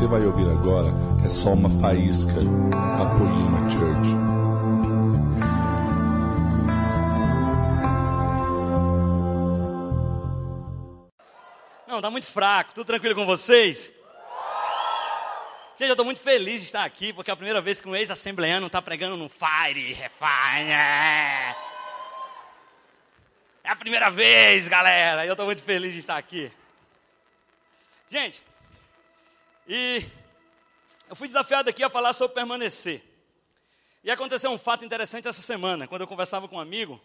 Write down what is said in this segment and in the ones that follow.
você vai ouvir agora é só uma faísca da Poema Church. Não, tá muito fraco. Tudo tranquilo com vocês? Gente, eu estou muito feliz de estar aqui, porque é a primeira vez que um ex-assembleano está pregando no Fire, Refine. É. é a primeira vez, galera. Eu estou muito feliz de estar aqui. Gente, e eu fui desafiado aqui a falar sobre permanecer. E aconteceu um fato interessante essa semana, quando eu conversava com um amigo,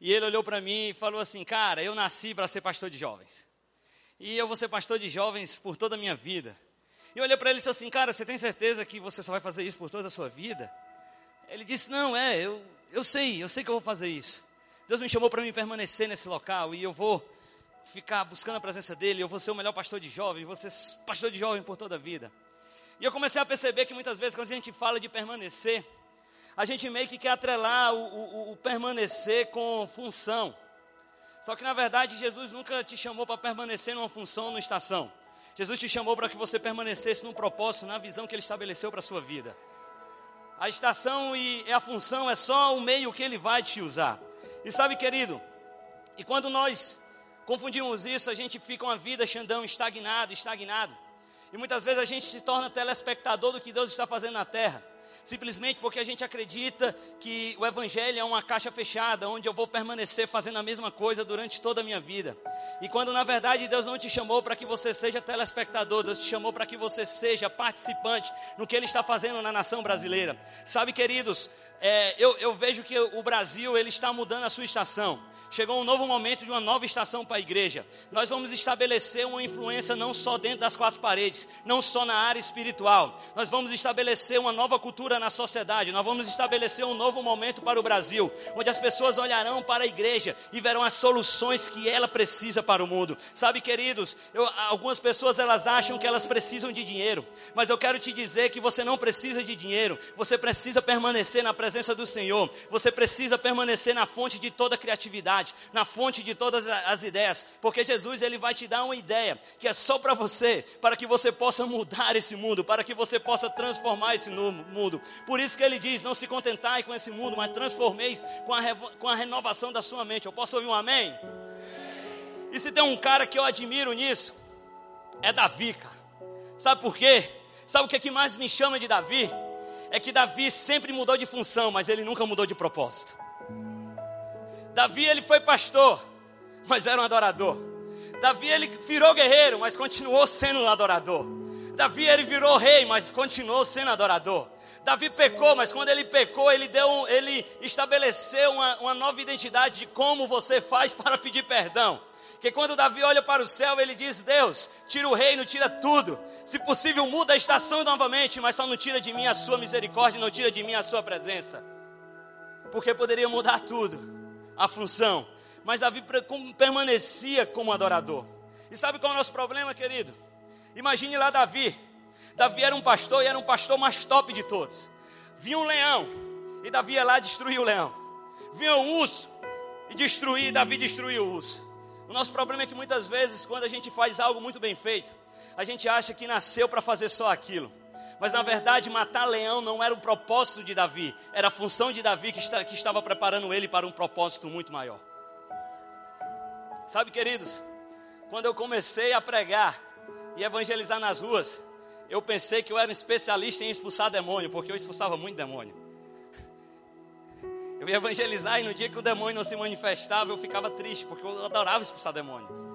e ele olhou para mim e falou assim: Cara, eu nasci para ser pastor de jovens. E eu vou ser pastor de jovens por toda a minha vida. E eu olhei para ele e disse assim: Cara, você tem certeza que você só vai fazer isso por toda a sua vida? Ele disse: Não, é, eu, eu sei, eu sei que eu vou fazer isso. Deus me chamou para me permanecer nesse local e eu vou ficar buscando a presença dele, eu vou ser o melhor pastor de jovem, vou ser pastor de jovem por toda a vida. E eu comecei a perceber que muitas vezes, quando a gente fala de permanecer, a gente meio que quer atrelar o, o, o permanecer com função. Só que na verdade, Jesus nunca te chamou para permanecer numa função, numa estação. Jesus te chamou para que você permanecesse num propósito, na visão que ele estabeleceu para a sua vida. A estação e a função é só o meio que ele vai te usar. E sabe, querido, e quando nós confundimos isso, a gente fica uma vida, Xandão, estagnado, estagnado. E muitas vezes a gente se torna telespectador do que Deus está fazendo na terra simplesmente porque a gente acredita que o Evangelho é uma caixa fechada, onde eu vou permanecer fazendo a mesma coisa durante toda a minha vida. E quando na verdade Deus não te chamou para que você seja telespectador, Deus te chamou para que você seja participante no que Ele está fazendo na nação brasileira. Sabe, queridos, é, eu, eu vejo que o Brasil ele está mudando a sua estação. Chegou um novo momento de uma nova estação para a igreja. Nós vamos estabelecer uma influência não só dentro das quatro paredes, não só na área espiritual. Nós vamos estabelecer uma nova cultura na sociedade. Nós vamos estabelecer um novo momento para o Brasil, onde as pessoas olharão para a igreja e verão as soluções que ela precisa para o mundo. Sabe, queridos, eu, algumas pessoas elas acham que elas precisam de dinheiro, mas eu quero te dizer que você não precisa de dinheiro. Você precisa permanecer na presença do Senhor. Você precisa permanecer na fonte de toda a criatividade na fonte de todas as ideias, porque Jesus ele vai te dar uma ideia que é só para você, para que você possa mudar esse mundo, para que você possa transformar esse mundo. Por isso que ele diz: não se contentai com esse mundo, mas transformeis com a, com a renovação da sua mente. Eu posso ouvir um amém? E se tem um cara que eu admiro nisso, é Davi, cara. Sabe por quê? Sabe o que, é que mais me chama de Davi? É que Davi sempre mudou de função, mas ele nunca mudou de propósito. Davi ele foi pastor, mas era um adorador. Davi ele virou guerreiro, mas continuou sendo um adorador. Davi ele virou rei, mas continuou sendo adorador. Davi pecou, mas quando ele pecou, ele deu, ele estabeleceu uma, uma nova identidade de como você faz para pedir perdão. Que quando Davi olha para o céu, ele diz: Deus, tira o reino, tira tudo. Se possível, muda a estação novamente, mas só não tira de mim a sua misericórdia, não tira de mim a sua presença. Porque poderia mudar tudo a função, mas Davi permanecia como adorador. E sabe qual é o nosso problema, querido? Imagine lá Davi. Davi era um pastor e era um pastor mais top de todos. Vinha um leão e Davi ia lá destruir o leão. Vinha um urso e destruir, Davi destruiu o urso. O nosso problema é que muitas vezes, quando a gente faz algo muito bem feito, a gente acha que nasceu para fazer só aquilo. Mas na verdade, matar leão não era o propósito de Davi, era a função de Davi que, está, que estava preparando ele para um propósito muito maior. Sabe, queridos, quando eu comecei a pregar e evangelizar nas ruas, eu pensei que eu era um especialista em expulsar demônio, porque eu expulsava muito demônio. Eu ia evangelizar e no dia que o demônio não se manifestava, eu ficava triste, porque eu adorava expulsar demônio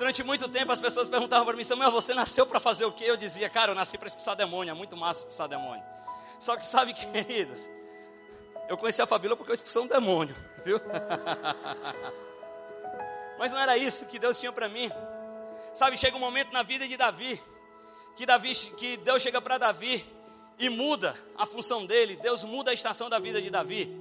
durante muito tempo as pessoas perguntavam para mim, Samuel, você nasceu para fazer o quê? Eu dizia, cara, eu nasci para expulsar demônio, é muito massa expulsar demônio. Só que sabe, queridos, eu conheci a Fabíola porque eu expulsei um demônio, viu? Mas não era isso que Deus tinha para mim. Sabe, chega um momento na vida de Davi, que Davi, que Deus chega para Davi e muda a função dele, Deus muda a estação da vida de Davi.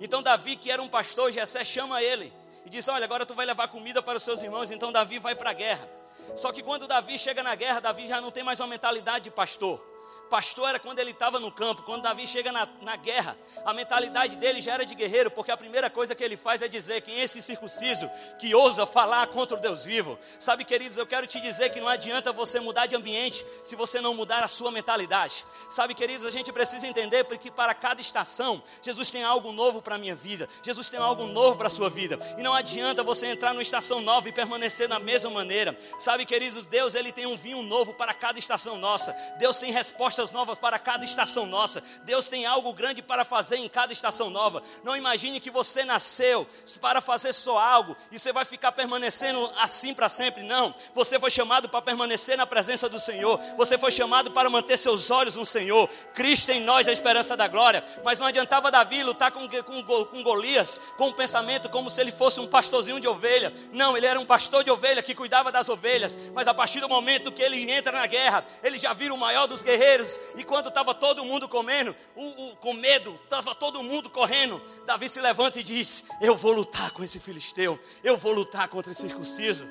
Então Davi, que era um pastor, Jessé chama ele e diz: Olha, agora tu vai levar comida para os seus irmãos. Então Davi vai para a guerra. Só que quando Davi chega na guerra, Davi já não tem mais uma mentalidade de pastor. Pastor era quando ele estava no campo. Quando Davi chega na, na guerra, a mentalidade dele já era de guerreiro, porque a primeira coisa que ele faz é dizer quem é esse circunciso que ousa falar contra o Deus vivo. Sabe, queridos, eu quero te dizer que não adianta você mudar de ambiente se você não mudar a sua mentalidade. Sabe, queridos, a gente precisa entender porque para cada estação, Jesus tem algo novo para a minha vida. Jesus tem algo novo para a sua vida. E não adianta você entrar numa estação nova e permanecer da mesma maneira. Sabe, queridos, Deus ele tem um vinho novo para cada estação nossa. Deus tem respostas novas para cada estação nossa. Deus tem algo grande para fazer em cada estação nova. Não imagine que você nasceu para fazer só algo e você vai ficar permanecendo assim para sempre. Não. Você foi chamado para permanecer na presença do Senhor. Você foi chamado para manter seus olhos no Senhor. Cristo em nós é a esperança da glória. Mas não adiantava Davi lutar com, com, com Golias com o um pensamento como se ele fosse um pastorzinho de ovelha. Não, ele era um pastor de ovelha que cuidava das ovelhas. Mas a partir do momento que ele entra na guerra, ele já vira o maior dos guerreiros. E quando estava todo mundo comendo, o, o, com medo, estava todo mundo correndo, Davi se levanta e diz: Eu vou lutar com esse filisteu, eu vou lutar contra esse circunciso.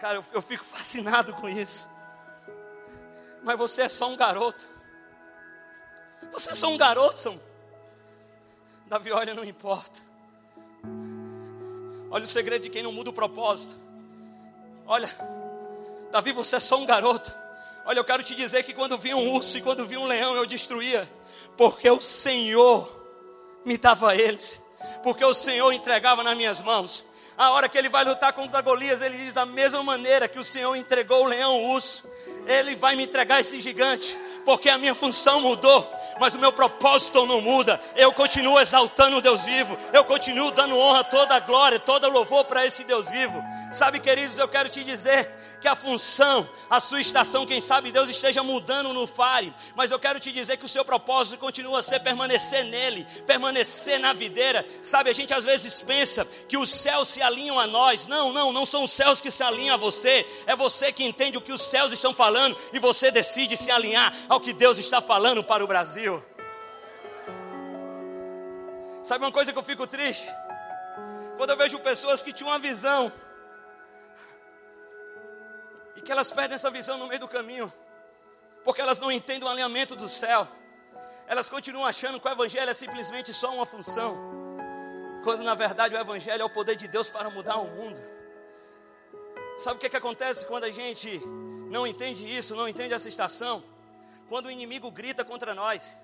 Cara, eu, eu fico fascinado com isso. Mas você é só um garoto. Você é só um garoto, São. Davi olha, não importa. Olha o segredo de quem não muda o propósito. Olha, Davi, você é só um garoto. Olha, eu quero te dizer que quando vinha um urso e quando vinha um leão, eu destruía, porque o Senhor me dava eles, porque o Senhor entregava nas minhas mãos. A hora que ele vai lutar contra Golias, ele diz da mesma maneira que o Senhor entregou o leão, o urso, ele vai me entregar esse gigante, porque a minha função mudou, mas o meu propósito não muda. Eu continuo exaltando o Deus vivo, eu continuo dando honra, toda a glória, toda louvor para esse Deus vivo. Sabe, queridos, eu quero te dizer que a função, a sua estação, quem sabe Deus esteja mudando no fare, mas eu quero te dizer que o seu propósito continua a ser permanecer nele, permanecer na videira. Sabe, a gente às vezes pensa que os céus se alinham a nós. Não, não, não são os céus que se alinham a você, é você que entende o que os céus estão falando e você decide se alinhar ao que Deus está falando para o Brasil. Sabe uma coisa que eu fico triste? Quando eu vejo pessoas que tinham uma visão e que elas perdem essa visão no meio do caminho, porque elas não entendem o alinhamento do céu. Elas continuam achando que o Evangelho é simplesmente só uma função, quando na verdade o Evangelho é o poder de Deus para mudar o mundo. Sabe o que, é que acontece quando a gente não entende isso, não entende essa estação? Quando o inimigo grita contra nós,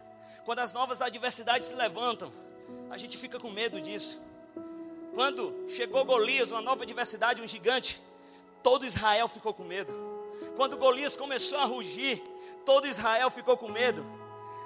quando as novas adversidades se levantam, a gente fica com medo disso. Quando chegou Golias, uma nova adversidade, um gigante, todo Israel ficou com medo. Quando Golias começou a rugir, todo Israel ficou com medo.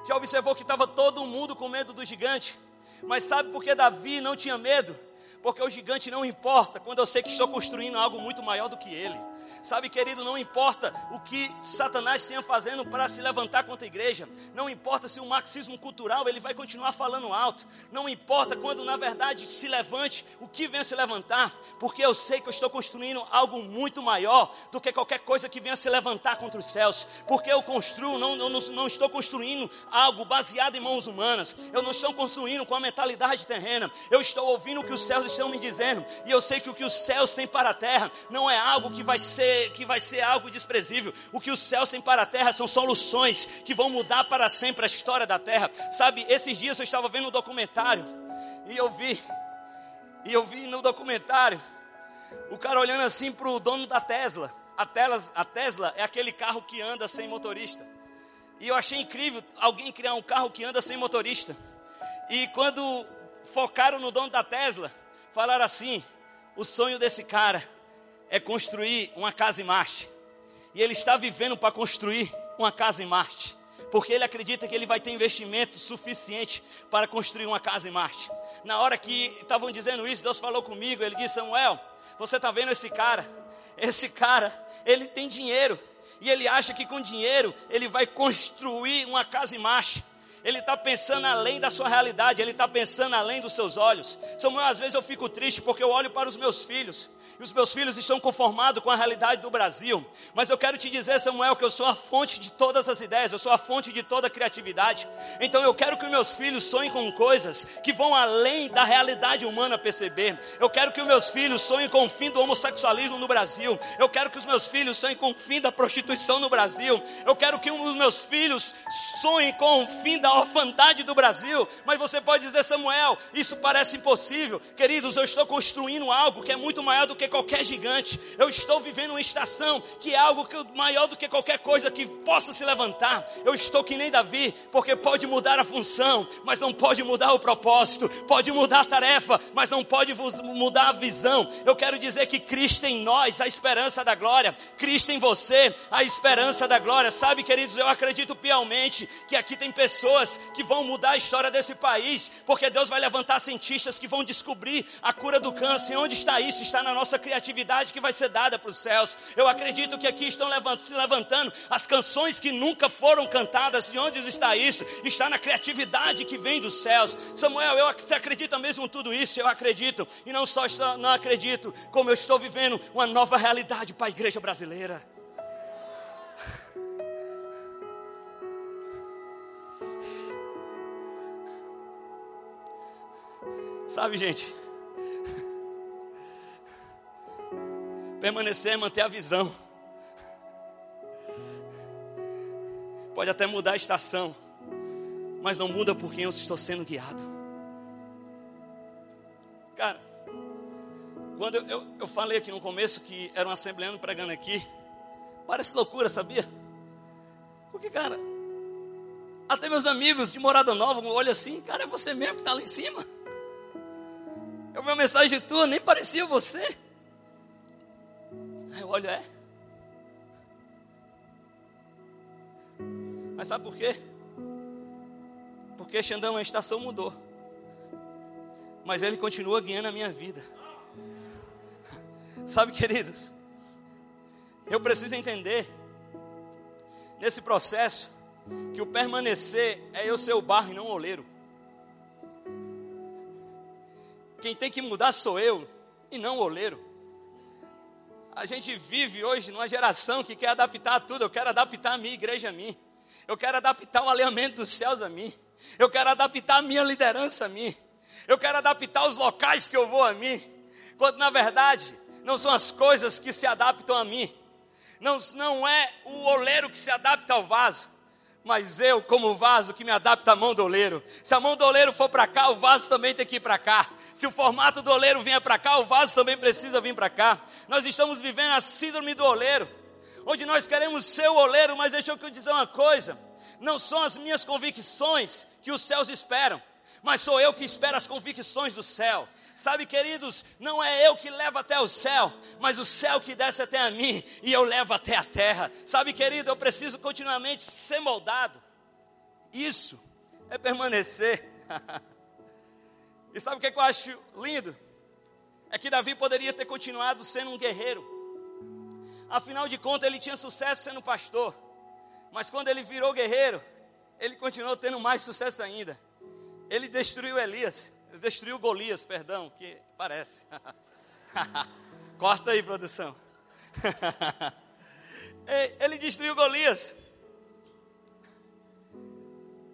Já observou que estava todo mundo com medo do gigante? Mas sabe por que Davi não tinha medo? Porque o gigante não importa quando eu sei que estou construindo algo muito maior do que ele. Sabe, querido, não importa o que Satanás tenha fazendo para se levantar contra a igreja. Não importa se o marxismo cultural ele vai continuar falando alto. Não importa quando na verdade se levante o que venha se levantar, porque eu sei que eu estou construindo algo muito maior do que qualquer coisa que venha se levantar contra os céus. Porque eu construo, não, não, não estou construindo algo baseado em mãos humanas. Eu não estou construindo com a mentalidade terrena. Eu estou ouvindo o que os céus estão me dizendo. E eu sei que o que os céus têm para a terra não é algo que vai ser que vai ser algo desprezível. O que os céus têm para a terra são soluções que vão mudar para sempre a história da terra. Sabe, esses dias eu estava vendo um documentário e eu vi, e eu vi no documentário o cara olhando assim para o dono da Tesla. A Tesla, a Tesla é aquele carro que anda sem motorista. E eu achei incrível alguém criar um carro que anda sem motorista. E quando focaram no dono da Tesla, falaram assim: o sonho desse cara é construir uma casa em Marte. E ele está vivendo para construir uma casa em Marte. Porque ele acredita que ele vai ter investimento suficiente para construir uma casa em Marte. Na hora que estavam dizendo isso, Deus falou comigo. Ele disse: Samuel, você está vendo esse cara? Esse cara, ele tem dinheiro. E ele acha que com dinheiro ele vai construir uma casa em Marte. Ele está pensando além da sua realidade, ele está pensando além dos seus olhos. Samuel, às vezes eu fico triste porque eu olho para os meus filhos e os meus filhos estão conformados com a realidade do Brasil. Mas eu quero te dizer, Samuel, que eu sou a fonte de todas as ideias, eu sou a fonte de toda a criatividade. Então eu quero que meus filhos sonhem com coisas que vão além da realidade humana perceber. Eu quero que meus filhos sonhem com o fim do homossexualismo no Brasil. Eu quero que os meus filhos sonhem com o fim da prostituição no Brasil. Eu quero que os meus filhos sonhem com o fim da orfandade do Brasil. Mas você pode dizer, Samuel, isso parece impossível. Queridos, eu estou construindo algo que é muito maior do que que qualquer gigante. Eu estou vivendo uma estação que é algo que, maior do que qualquer coisa que possa se levantar. Eu estou que nem Davi, porque pode mudar a função, mas não pode mudar o propósito. Pode mudar a tarefa, mas não pode mudar a visão. Eu quero dizer que Cristo em nós, a esperança da glória. Cristo em você, a esperança da glória. Sabe, queridos, eu acredito piamente que aqui tem pessoas que vão mudar a história desse país, porque Deus vai levantar cientistas que vão descobrir a cura do câncer. Onde está isso? Está na nossa criatividade que vai ser dada para os céus. Eu acredito que aqui estão se levantando as canções que nunca foram cantadas. De onde está isso? Está na criatividade que vem dos céus. Samuel, eu, você acredita mesmo tudo isso? Eu acredito. E não só não acredito, como eu estou vivendo uma nova realidade para a igreja brasileira. Sabe, gente? Permanecer é manter a visão. Pode até mudar a estação, mas não muda por quem eu estou sendo guiado. Cara, quando eu, eu, eu falei aqui no começo que era um assembleano pregando aqui, parece loucura, sabia? Porque, cara, até meus amigos de Morada Nova olham assim, cara, é você mesmo que está lá em cima. Eu vi uma mensagem tua, nem parecia você. Aí eu olho, é. Mas sabe por quê? Porque Xandão, a estação mudou. Mas ele continua guiando a minha vida. Sabe, queridos? Eu preciso entender nesse processo que o permanecer é eu ser o barro e não o oleiro. Quem tem que mudar sou eu e não o oleiro. A gente vive hoje numa geração que quer adaptar tudo. Eu quero adaptar a minha igreja a mim. Eu quero adaptar o alinhamento dos céus a mim. Eu quero adaptar a minha liderança a mim. Eu quero adaptar os locais que eu vou a mim. Quando na verdade não são as coisas que se adaptam a mim. Não, não é o oleiro que se adapta ao vaso mas eu, como vaso que me adapta à mão do oleiro. Se a mão do oleiro for para cá, o vaso também tem que ir para cá. Se o formato do oleiro vier para cá, o vaso também precisa vir para cá. Nós estamos vivendo a síndrome do oleiro, onde nós queremos ser o oleiro, mas deixa eu dizer uma coisa: não são as minhas convicções que os céus esperam, mas sou eu que espero as convicções do céu. Sabe, queridos, não é eu que levo até o céu, mas o céu que desce até a mim e eu levo até a terra. Sabe, querido, eu preciso continuamente ser moldado. Isso é permanecer. e sabe o que, é que eu acho lindo? É que Davi poderia ter continuado sendo um guerreiro. Afinal de contas, ele tinha sucesso sendo pastor. Mas quando ele virou guerreiro, ele continuou tendo mais sucesso ainda. Ele destruiu Elias destruiu Golias, perdão, que parece. Corta aí, produção. ele destruiu Golias.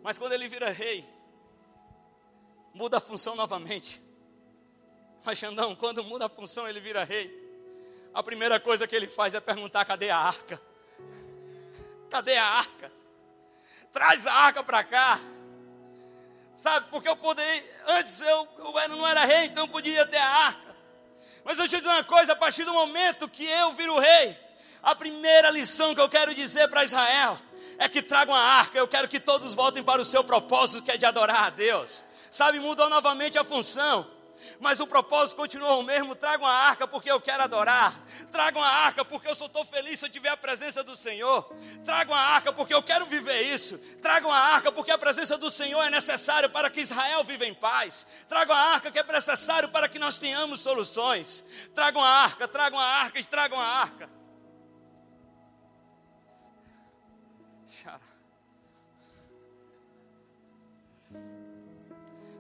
Mas quando ele vira rei, muda a função novamente. Mas Xandão, quando muda a função, ele vira rei. A primeira coisa que ele faz é perguntar: cadê a arca? Cadê a arca? Traz a arca para cá. Sabe, porque eu poderia, antes eu, eu não era rei, então eu podia ter a arca. Mas eu te dizer uma coisa, a partir do momento que eu viro rei, a primeira lição que eu quero dizer para Israel é que tragam a arca. Eu quero que todos voltem para o seu propósito, que é de adorar a Deus. Sabe, mudou novamente a função mas o propósito continua o mesmo. Tragam a arca porque eu quero adorar. Tragam a arca porque eu só estou feliz se eu tiver a presença do Senhor. Tragam a arca porque eu quero viver isso. Tragam a arca porque a presença do Senhor é necessária para que Israel viva em paz. Tragam a arca que é necessário para que nós tenhamos soluções. Tragam a arca, tragam a arca e tragam a arca.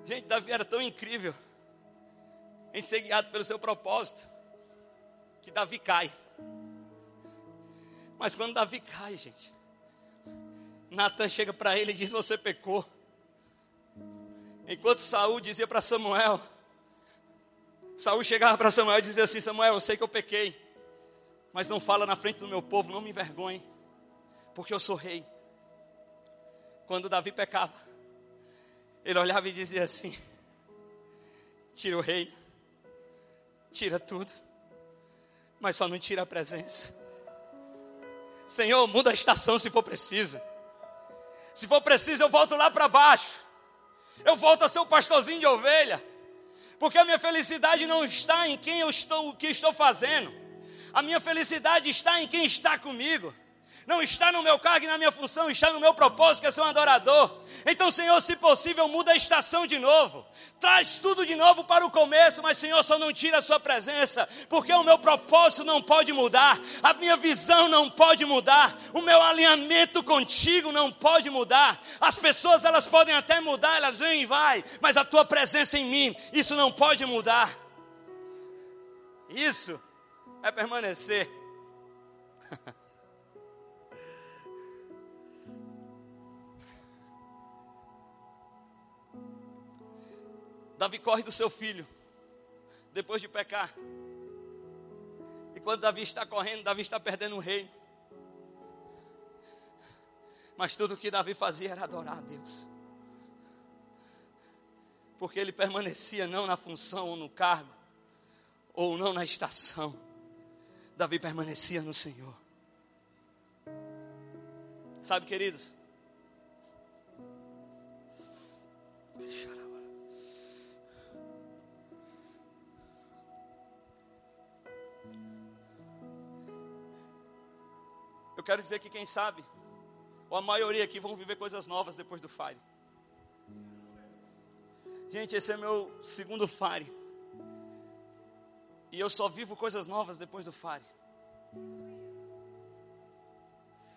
Gente, Davi era tão incrível em ser guiado pelo seu propósito que Davi cai. Mas quando Davi cai, gente, Natan chega para ele e diz: Você pecou. Enquanto Saul dizia para Samuel, Saul chegava para Samuel e dizia assim: Samuel, eu sei que eu pequei, mas não fala na frente do meu povo, não me envergonhe, porque eu sou rei. Quando Davi pecava, ele olhava e dizia assim: Tira o rei, tira tudo, mas só não tira a presença. Senhor, muda a estação se for preciso. Se for preciso, eu volto lá para baixo. Eu volto a ser um pastorzinho de ovelha. Porque a minha felicidade não está em quem eu estou, o que estou fazendo. A minha felicidade está em quem está comigo. Não está no meu cargo e na minha função, está no meu propósito, que é ser um adorador. Então, Senhor, se possível, muda a estação de novo. Traz tudo de novo para o começo, mas, Senhor, só não tira a sua presença, porque o meu propósito não pode mudar, a minha visão não pode mudar, o meu alinhamento contigo não pode mudar. As pessoas, elas podem até mudar, elas vêm e vai, mas a tua presença em mim, isso não pode mudar. Isso é permanecer. Davi corre do seu filho, depois de pecar. E quando Davi está correndo, Davi está perdendo o reino. Mas tudo o que Davi fazia era adorar a Deus. Porque ele permanecia não na função ou no cargo, ou não na estação. Davi permanecia no Senhor. Sabe, queridos? Eu quero dizer que quem sabe, ou a maioria aqui vão viver coisas novas depois do Fire. Gente, esse é meu segundo Fire. E eu só vivo coisas novas depois do Fire.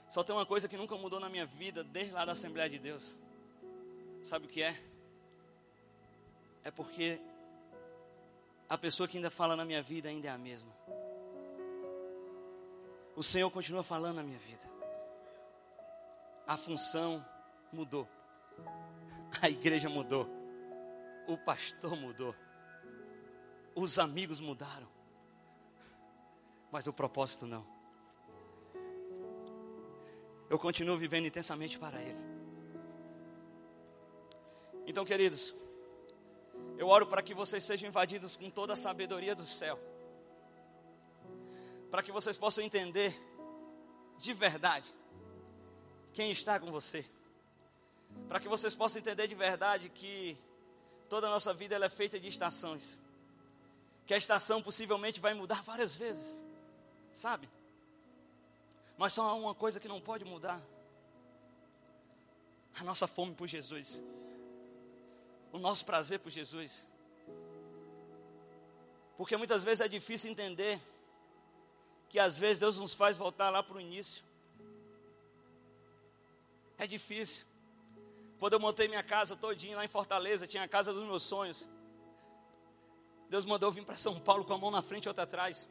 Só tem uma coisa que nunca mudou na minha vida desde lá da Assembleia de Deus. Sabe o que é? É porque a pessoa que ainda fala na minha vida ainda é a mesma o Senhor continua falando na minha vida. A função mudou. A igreja mudou. O pastor mudou. Os amigos mudaram. Mas o propósito não. Eu continuo vivendo intensamente para Ele. Então, queridos, eu oro para que vocês sejam invadidos com toda a sabedoria do céu para que vocês possam entender de verdade quem está com você. Para que vocês possam entender de verdade que toda a nossa vida ela é feita de estações. Que a estação possivelmente vai mudar várias vezes, sabe? Mas só há uma coisa que não pode mudar: a nossa fome por Jesus, o nosso prazer por Jesus. Porque muitas vezes é difícil entender que às vezes Deus nos faz voltar lá para o início. É difícil. Quando eu montei minha casa todinha lá em Fortaleza, tinha a casa dos meus sonhos. Deus mandou vir para São Paulo com a mão na frente e outra atrás.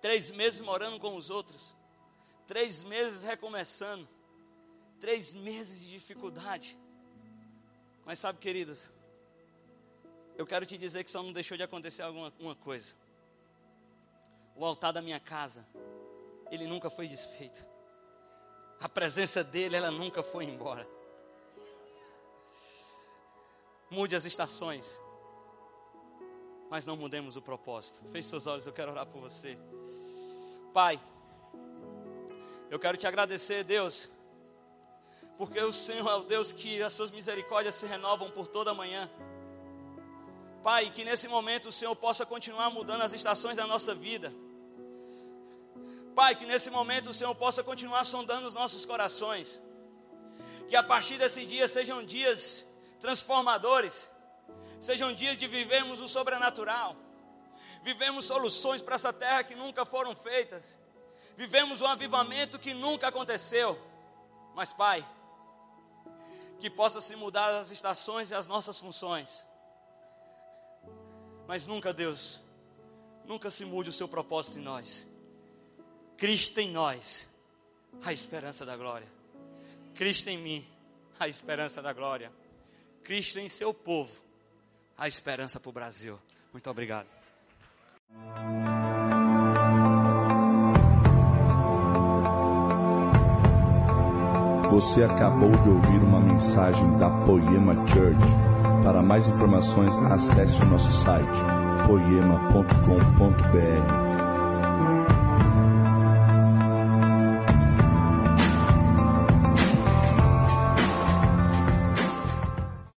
Três meses morando com os outros. Três meses recomeçando. Três meses de dificuldade. Mas sabe, queridos, eu quero te dizer que só não deixou de acontecer alguma uma coisa o altar da minha casa, ele nunca foi desfeito. A presença dele, ela nunca foi embora. Mude as estações, mas não mudemos o propósito. Feche seus olhos, eu quero orar por você. Pai, eu quero te agradecer, Deus, porque o Senhor é o Deus que as suas misericórdias se renovam por toda manhã. Pai, que nesse momento o Senhor possa continuar mudando as estações da nossa vida. Pai, que nesse momento o Senhor possa continuar sondando os nossos corações. Que a partir desse dia sejam dias transformadores, sejam dias de vivermos o sobrenatural, vivemos soluções para essa terra que nunca foram feitas, vivemos um avivamento que nunca aconteceu. Mas, Pai, que possa se mudar as estações e as nossas funções. Mas nunca, Deus, nunca se mude o seu propósito em nós. Cristo em nós, a esperança da glória. Cristo em mim, a esperança da glória. Cristo em seu povo, a esperança para o Brasil. Muito obrigado. Você acabou de ouvir uma mensagem da Poema Church. Para mais informações, acesse o nosso site poema.com.br